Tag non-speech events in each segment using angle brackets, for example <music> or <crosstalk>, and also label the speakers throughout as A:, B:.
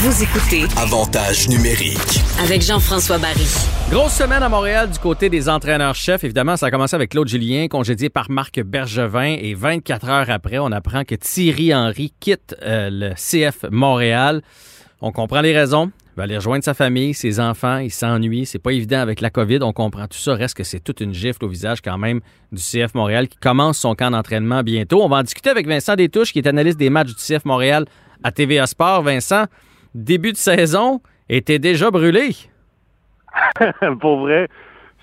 A: Vous écoutez
B: Avantage numérique.
A: avec Jean-François Barry.
C: Grosse semaine à Montréal du côté des entraîneurs-chefs. Évidemment, ça a commencé avec Claude Julien, congédié par Marc Bergevin. Et 24 heures après, on apprend que Thierry Henry quitte euh, le CF Montréal. On comprend les raisons. Il va aller rejoindre sa famille, ses enfants. Il s'ennuie. C'est pas évident avec la COVID. On comprend tout ça. Reste que c'est toute une gifle au visage quand même du CF Montréal qui commence son camp d'entraînement bientôt. On va en discuter avec Vincent Détouche, qui est analyste des matchs du CF Montréal à TVA Sport. Vincent, début de saison était déjà brûlé. <laughs>
D: pour vrai,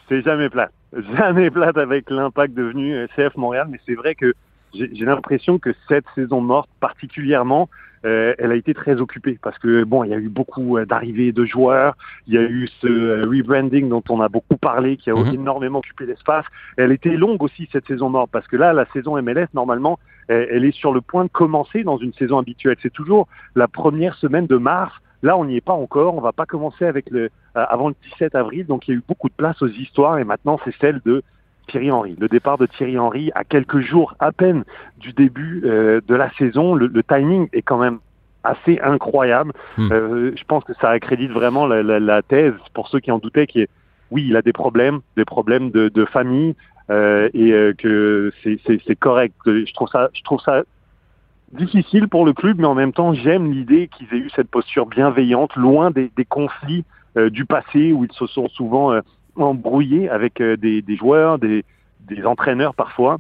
D: c'est jamais plate. Jamais plate avec l'impact devenu euh, CF Montréal, mais c'est vrai que j'ai l'impression que cette saison morte, particulièrement, euh, elle a été très occupée parce que bon, il y a eu beaucoup euh, d'arrivées de joueurs, il y a eu ce euh, rebranding dont on a beaucoup parlé, qui a
C: Mhm.
D: énormément occupé l'espace. Elle était longue aussi cette saison morte parce que là, la saison MLS normalement, elle, est sur le point de commencer dans une saison habituelle. C'est toujours la première semaine de mars. Là, on n'y est pas encore. On va pas commencer avec le euh, avant le 17 avril. Donc, il y a eu beaucoup de place aux histoires et maintenant, c'est celle de Thierry Henry. Le départ de Thierry Henry à quelques jours à peine du début euh, de la saison. Le, le timing est quand même assez incroyable.
C: Hmm.
D: Euh, je pense que ça accrédite vraiment la, la- la thèse pour ceux qui en doutaient qui est oui, il a des problèmes, des problèmes de, de famille euh, et euh, que c'est- correct. Je trouve ça, je trouve ça difficile pour le club, mais en même temps, j'aime l'idée qu'ils aient eu cette posture bienveillante, loin des, des conflits euh, du passé où ils se sont souvent euh, embrouillés avec euh, des, des joueurs, des, des entraîneurs parfois.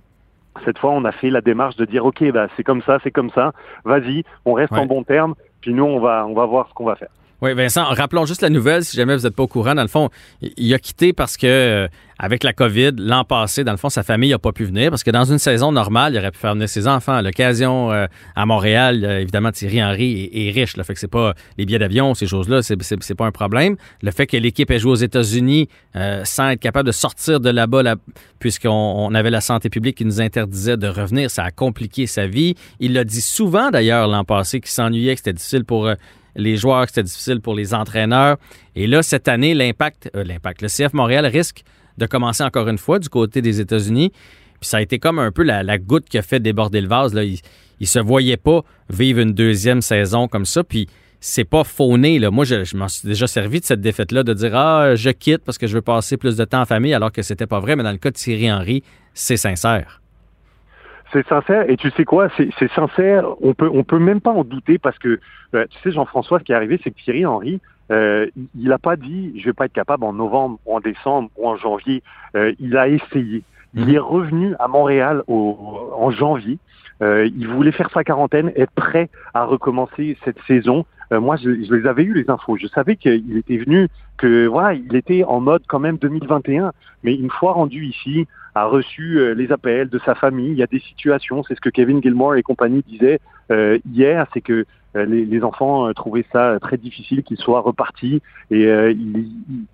D: Cette fois, on a fait la démarche de dire, ok, bah, c'est comme ça, c'est comme ça, vas-y, on reste
C: Ouais.
D: en bon terme, puis nous, on va, on va voir ce qu'on va faire.
C: Oui, Vincent, rappelons juste la nouvelle, si jamais vous n'êtes pas au courant. Dans le fond, il a quitté parce que, euh, avec la COVID, l'an passé, dans le fond, sa famille n'a pas pu venir parce que dans une saison normale, il aurait pu faire venir ses enfants. L'occasion, euh, à Montréal, euh, évidemment, Thierry Henry est, riche. Là, fait que c'est pas les billets d'avion, ces choses-là, c'est, c'est, c'est pas un problème. Le fait que l'équipe ait joué aux États-Unis sans être capable de sortir de là-bas, là, puisqu'on on avait la santé publique qui nous interdisait de revenir, ça a compliqué sa vie. Il l'a dit souvent, d'ailleurs, l'an passé, qu'il s'ennuyait, que c'était difficile pour... les joueurs, c'était difficile pour les entraîneurs. Et là, cette année, l'impact, euh, l'impact, le CF Montréal risque de commencer encore une fois du côté des États-Unis. Puis ça a été comme un peu la, goutte qui a fait déborder le vase. Là. Il, il se voyait pas vivre une deuxième saison comme ça. Puis c'est pas fauné. Là. Moi, je, je m'en suis déjà servi de cette défaite-là, de dire Ah, je quitte parce que je veux passer plus de temps en famille, alors que c'était pas vrai. Mais dans le cas de Thierry Henry, c'est sincère.
D: C'est sincère et tu sais quoi, c'est c'est sincère. On peut on peut même pas en douter parce que euh, tu sais Jean-François, ce qui est arrivé, c'est que Thierry Henry, euh, il- il a pas dit je vais pas être capable en novembre ou en décembre ou en janvier. Euh, il a essayé. Il
C: Mhm.
D: est revenu à Montréal au, en janvier. Euh, il voulait faire sa quarantaine, être prêt à recommencer cette saison. Euh, moi, je, les avais eu les infos. Je savais qu'il était venu, que voilà, il était en mode quand même 2021. Mais une fois rendu ici, a reçu euh, les appels de sa famille. Il y a des situations, c'est ce que Kevin Gilmore et compagnie disaient euh, hier, c'est que les, enfants trouvaient ça très difficile qu'il soit reparti. Et il,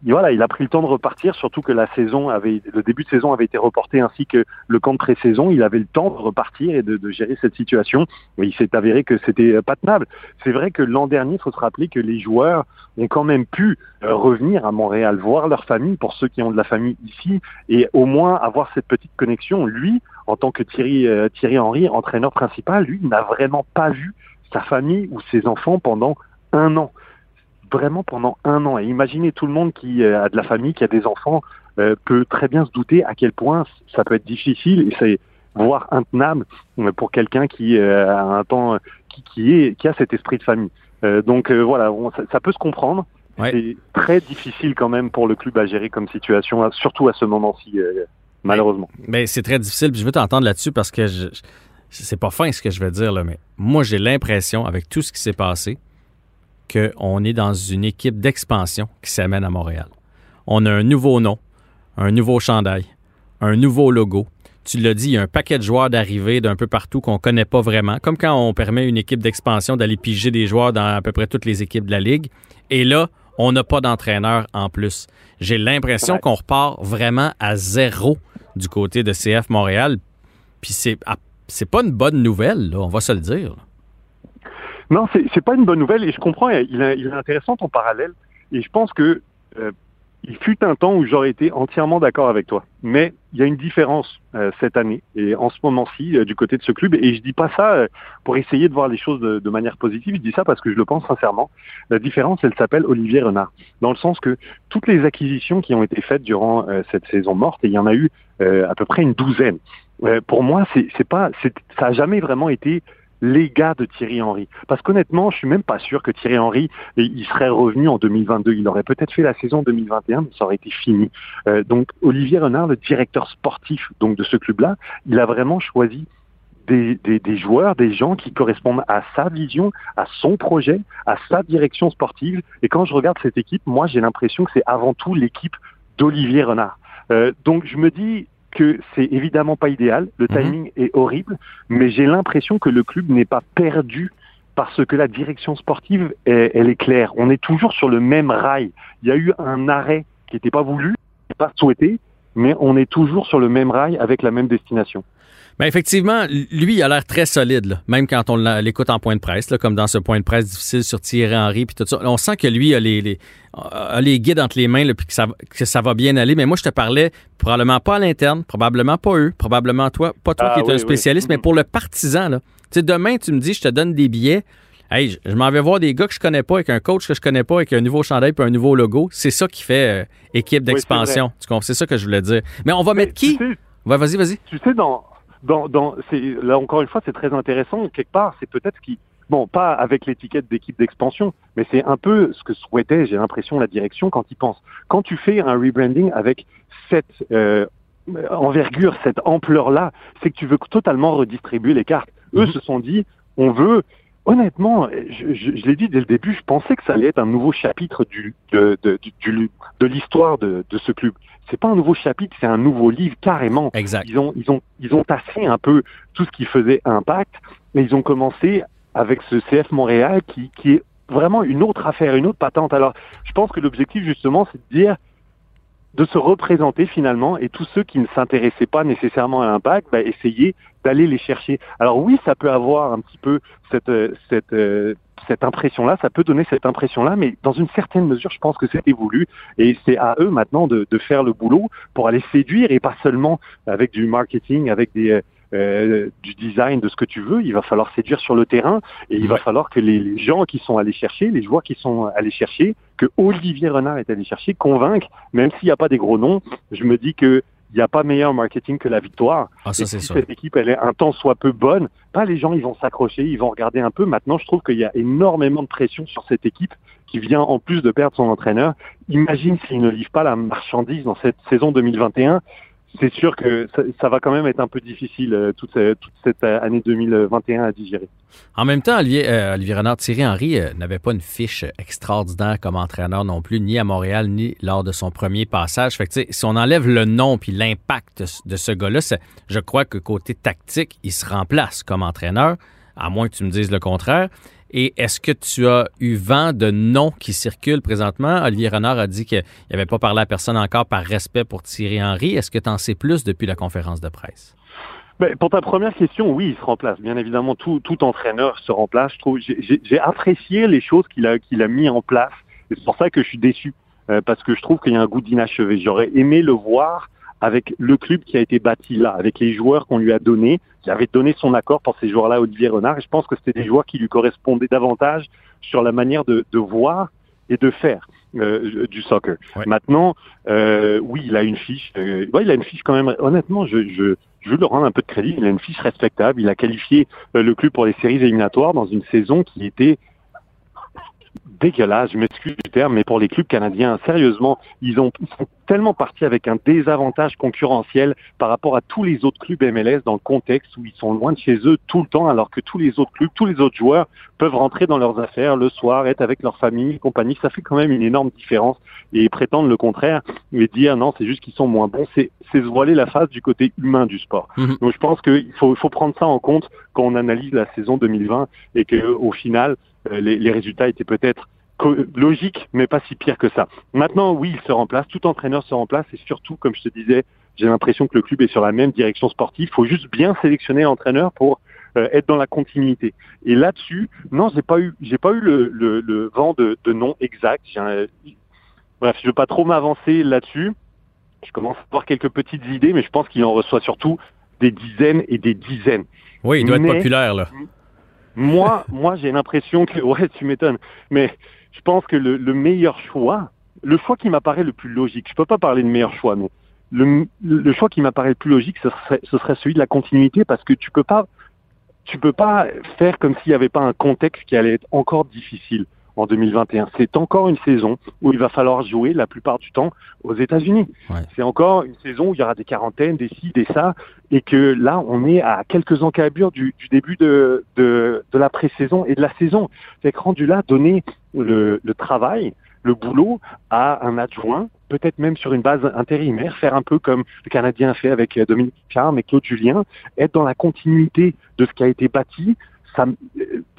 D: il- voilà, il a pris le temps de repartir, surtout que la saison avait, le début de saison avait été reporté ainsi que le camp de pré-saison. Il avait le temps de repartir et de, de gérer cette situation. Mais il s'est avéré que c'était pas tenable. C'est vrai que l'an dernier, il faut se rappeler que les joueurs ont quand même pu euh, revenir à Montréal, voir leur famille pour ceux qui ont de la famille ici et au moins avoir cette petite connexion. Lui, en tant que Thierry, euh, Thierry Henry, entraîneur principal, lui, n'a vraiment pas vu sa famille ou ses enfants pendant un an. Vraiment pendant un an. Et imaginez tout le monde qui euh, a de la famille, qui a des enfants, peut très bien se douter à quel point ça peut être difficile et c'est voire intenable pour quelqu'un qui a un temps, qui a cet esprit de famille. Euh, donc euh, voilà, on- ça, ça peut se comprendre.
C: Ouais.
D: C'est très difficile quand même pour le club à gérer comme situation, surtout à ce moment-ci, euh, malheureusement.
C: Ben, c'est très difficile. Puis je veux t'entendre là-dessus parce que je, je- c'est pas fin ce que je vais dire, là, mais moi, j'ai l'impression, avec tout ce qui s'est passé, qu'on est dans une équipe d'expansion qui s'amène à Montréal. On a un nouveau nom, un nouveau chandail, un nouveau logo. Tu l'as dit, il y a un paquet de joueurs d'arrivée d'un peu partout qu'on connaît pas vraiment, comme quand on permet à une équipe d'expansion d'aller piger des joueurs dans à peu près toutes les équipes de la Ligue. Et là, on n'a pas d'entraîneur en plus. J'ai l'impression
D: Ouais.
C: qu'on repart vraiment à zéro du côté de CF Montréal. Puis c'est c'est pas une bonne nouvelle, là, on va se le dire.
D: Non, c'est c'est pas une bonne nouvelle et je comprends. Il est, il est intéressant ton parallèle et je pense que euh, il fut un temps où j'aurais été entièrement d'accord avec toi. Mais il y a une différence euh, cette année et en ce moment-ci euh, du côté de ce club. Et je dis pas ça euh, pour essayer de voir les choses de, de, manière positive. Je dis ça parce que je le pense sincèrement. La différence, elle s'appelle Olivier Renard, dans le sens que toutes les acquisitions qui ont été faites durant cette saison morte, et il y en a eu à peu près une douzaine. pour moi, c'est pas, ça a jamais vraiment été les gars de Thierry Henry. Parce qu'honnêtement, je suis même pas sûr que Thierry Henry il serait revenu en 2022. Il aurait peut-être fait la saison 2021, mais ça aurait été fini. Euh, donc Olivier Renard, le directeur sportif donc de ce club-là, il a vraiment choisi des, joueurs, des gens qui correspondent à sa vision, à son projet, à sa direction sportive. Et quand je regarde cette équipe, moi j'ai l'impression que c'est avant tout l'équipe d'Olivier Renard. Euh, donc je me dis, que c'est évidemment pas idéal, le mhm. timing est horrible, mais j'ai l'impression que le club n'est pas perdu parce que la direction sportive, elle, est claire. On est toujours sur le même rail. Il y a eu un arrêt qui n'était pas voulu, pas souhaité, mais on est toujours sur le même rail avec la même destination.
C: Ben effectivement, lui, il a l'air très solide, même quand on l'écoute en point de presse, comme dans ce point de presse difficile sur Thierry Henry puis tout ça. On sent que lui a les, les, guides entre les mains puis que ça, que ça va bien aller. Mais moi, je te parlais probablement pas à l'interne, probablement pas eux, probablement toi, pas toi ah qui es un spécialiste, mais pour le partisan. Là. sais, demain, tu me dis, je te donne des billets. Hey, je, m'en vais voir des gars que je connais pas, avec un coach que je connais pas, avec un nouveau chandail et un nouveau logo. C'est ça qui fait euh, équipe d'expansion. c'est ça que je voulais dire. Mais on va mettre qui? vas-y, vas-y.
D: Tu sais, dans, dans, dans là encore une fois, c'est très intéressant. Quelque part, c'est peut-être qui, bon, pas avec l'étiquette d'équipe d'expansion, mais c'est un peu ce que souhaitait, j'ai l'impression, la direction quand ils pensent. Quand tu fais un rebranding avec cette euh, envergure, cette ampleur-là, c'est que tu veux totalement redistribuer les cartes. Eux mhm. se sont dit, on veut Honnêtement, je, je, je l'ai dit dès le début, je pensais que ça allait être un nouveau chapitre du, de, de, du, de l'histoire de, de ce club. C'est pas un nouveau chapitre, c'est un nouveau livre carrément.
C: Exact.
D: Ils ont, ils ont, ils ont tassé un peu tout ce qui faisait impact, mais ils ont commencé avec ce CF Montréal qui, qui est vraiment une autre affaire, une autre patente. Alors, je pense que l'objectif justement, c'est de dire de se représenter finalement et tous ceux qui ne s'intéressaient pas nécessairement à l'impact, bah, essayer d'aller les chercher. Alors oui, ça peut avoir un petit peu cette, euh, cette, euh, cette impression-là, ça peut donner cette impression-là, mais dans une certaine mesure, je pense que c'est voulu et c'est à eux maintenant de, de, faire le boulot pour aller séduire et pas seulement avec du marketing, avec des euh, euh, du design, de ce que tu veux. Il va falloir séduire sur le terrain et il va falloir que les, gens qui sont allés chercher, les joueurs qui sont allés chercher, que Olivier Renard est allé chercher, convaincre, même s'il n'y a pas des gros noms, je me dis que il n'y a pas meilleur marketing que la victoire.
C: Ah, ça,
D: si
C: ça.
D: cette équipe, elle est un temps soit peu bonne, pas les gens, ils vont s'accrocher, ils vont regarder un peu. Maintenant, je trouve qu'il y a énormément de pression sur cette équipe qui vient en plus de perdre son entraîneur. Imagine s'il ne livre pas la marchandise dans cette saison 2021 c'est sûr que ça, va quand même être un peu difficile euh, toute, cette euh, année 2021 à digérer.
C: En même temps, Olivier, euh, Olivier Renard, Thierry Henry n'avait pas une fiche extraordinaire comme entraîneur non plus, ni à Montréal, ni lors de son premier passage. Fait que, si on enlève le nom puis l'impact de ce gars-là, je crois que côté tactique, il se remplace comme entraîneur, à moins que tu me dises le contraire. Et est-ce que tu as eu vent de noms qui circulent présentement? Olivier Renard a dit qu'il n'avait pas parlé à personne encore par respect pour Thierry Henry. Est-ce que tu en sais plus depuis la conférence de presse?
D: Ben, pour ta première question, oui, il se remplace. Bien évidemment, tout, entraîneur se remplace. j'ai, apprécié les choses qu'il a, qu'il a mis en place. C'est pour ça que je suis déçu, euh, parce que je trouve qu'il y a un goût d'inachevé. J'aurais aimé le voir avec le club qui a été bâti là, avec les joueurs qu'on lui a donnés, qui avait donné son accord pour ces joueurs-là, Olivier Renard. Et je pense que c'était des joueurs qui lui correspondaient davantage sur la manière de, de voir et de faire euh, du soccer. Maintenant, euh, oui, il a une fiche. Euh, ouais, il a une fiche quand même. Honnêtement, je, je, je veux le rendre un peu de crédit. Il a une fiche respectable. Il a qualifié euh, le club pour les séries éliminatoires dans une saison qui était dégueulasse, je m'excuse du terme, mais pour les clubs canadiens, sérieusement, ils, ont, ils sont tellement partis avec un désavantage concurrentiel par rapport à tous les autres clubs MLS dans le contexte où ils sont loin de chez eux tout le temps, alors que tous les autres clubs, tous les autres joueurs peuvent rentrer dans leurs affaires le soir, être avec leur famille, compagnie. Ça fait quand même une énorme différence. Et prétendre le contraire et dire non, c'est juste qu'ils sont moins bons, c'est se voiler la face du côté humain du sport. Mhm. Donc je pense qu'il faut, faut prendre ça en compte quand on analyse la saison 2020 et que au final, euh, les, les résultats étaient peut-être logiques, mais pas si pire que ça. Maintenant, oui, il se remplace, tout entraîneur se remplace, et surtout, comme je te disais, j'ai l'impression que le club est sur la même direction sportive. Il faut juste bien sélectionner l'entraîneur pour euh, être dans la continuité. Et là-dessus, non, j'ai pas eu, j'ai pas eu le, le, le vent de, de nom exact. Bref, je veux pas trop m'avancer là-dessus. Je commence à avoir quelques petites idées, mais je pense qu'il en reçoit surtout des dizaines et des dizaines.
C: Oui, il doit être populaire, là.
D: Moi, moi, j'ai l'impression que, <laughs> ouais, tu m'étonnes, mais je pense que le, le meilleur choix, le choix qui m'apparaît le plus logique, je peux pas parler de meilleur choix, mais le, le choix qui m'apparaît le plus logique, ce serait, ce serait celui de la continuité, parce que tu peux pas, tu peux pas faire comme s'il n'y avait pas un contexte qui allait être encore difficile en 2021. C'est encore une saison où il va falloir jouer la plupart du temps aux États-Unis.
C: Ouais.
D: C'est encore une saison où il y aura des quarantaines, des ci, des ça, et que là, on est à quelques encablures du, du début de, de, de la pré-saison et de la saison. Fait que rendu là, donner le, le travail, le boulot à un adjoint, peut-être même sur une base intérimaire, faire un peu comme le Canadien a fait avec euh, Dominique Carme et Claude Julien, être dans la continuité de ce qui a été bâti, ça, me-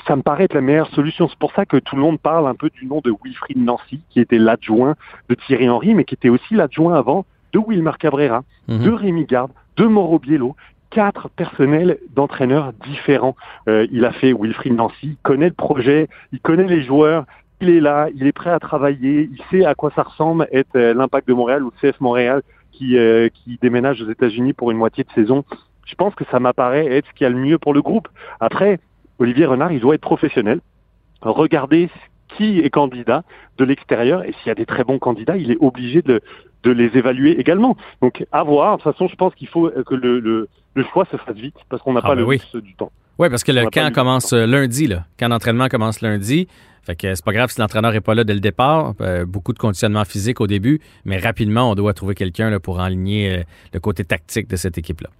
D: ça me paraît être la meilleure solution. C'est pour ça que tout le monde parle un peu du nom de Wilfried Nancy, qui était l'adjoint de Thierry Henry, mais qui était aussi l'adjoint avant de Wilmar Cabrera,
C: Mhm.
D: de Rémi Garde, de Mauro Biello, quatre personnels d'entraîneurs différents. Euh, il a fait Wilfried Nancy, il connaît le projet, il connaît les joueurs, il est là, il est prêt à travailler, il sait à quoi ça ressemble être euh, l'impact de Montréal ou le CF Montréal qui, euh, qui déménage aux États-Unis pour une moitié de saison. Je pense que ça m'apparaît être ce qu'il y a le mieux pour le groupe. Après, Olivier Renard, il doit être professionnel. Regarder qui est candidat de l'extérieur et s'il y a des très bons candidats, il est obligé de, de les évaluer également. Donc, à voir. De toute façon, je pense qu'il faut que le, le, le choix se fasse vite parce qu'on n'a
C: Ah
D: pas
C: ben
D: le
C: oui.
D: du temps.
C: Oui, parce que le camp commence euh, lundi, là. Camp d'entraînement commence lundi. Fait que c'est pas grave si l'entraîneur n'est pas là dès le départ. Euh, beaucoup de conditionnement physique au début, mais rapidement, on doit trouver quelqu'un pour enligner euh, le côté tactique de cette équipe-là.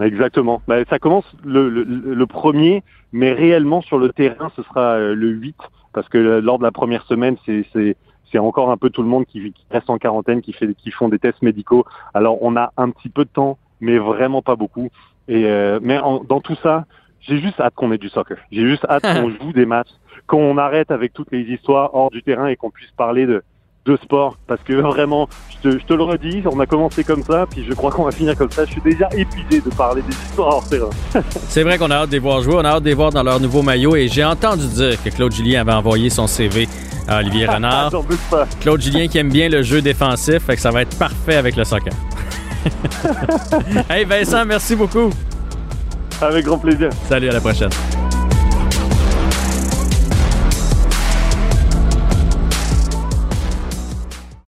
D: Exactement. Ben, ça commence le, le, le premier, mais réellement sur le terrain, ce sera euh, le 8, parce que euh, lors de la première semaine, c'est c'est c'est encore un peu tout le monde qui, qui reste en quarantaine, qui fait qui font des tests médicaux. Alors on a un petit peu de temps, mais vraiment pas beaucoup. Et euh, mais en- dans tout ça, j'ai juste hâte qu'on ait du soccer. J'ai juste hâte <laughs> qu'on joue des matchs, qu'on arrête avec toutes les histoires hors du terrain et qu'on puisse parler de de sport parce que vraiment je te, je te le redis on a commencé comme ça puis je crois qu'on va finir comme ça je suis déjà épuisé de parler des histoires hors terrain <laughs>
C: C'est vrai qu'on a hâte de les voir jouer, on a hâte de les voir dans leur nouveau maillot et j'ai entendu dire que Claude Julien avait envoyé son CV à Olivier <laughs> Renard.
D: Doute pas.
C: Claude Julien qui aime bien le jeu défensif, fait que ça va être parfait avec le soccer. <laughs> hey Vincent, merci beaucoup.
D: avec grand plaisir
C: Salut, à la prochaine.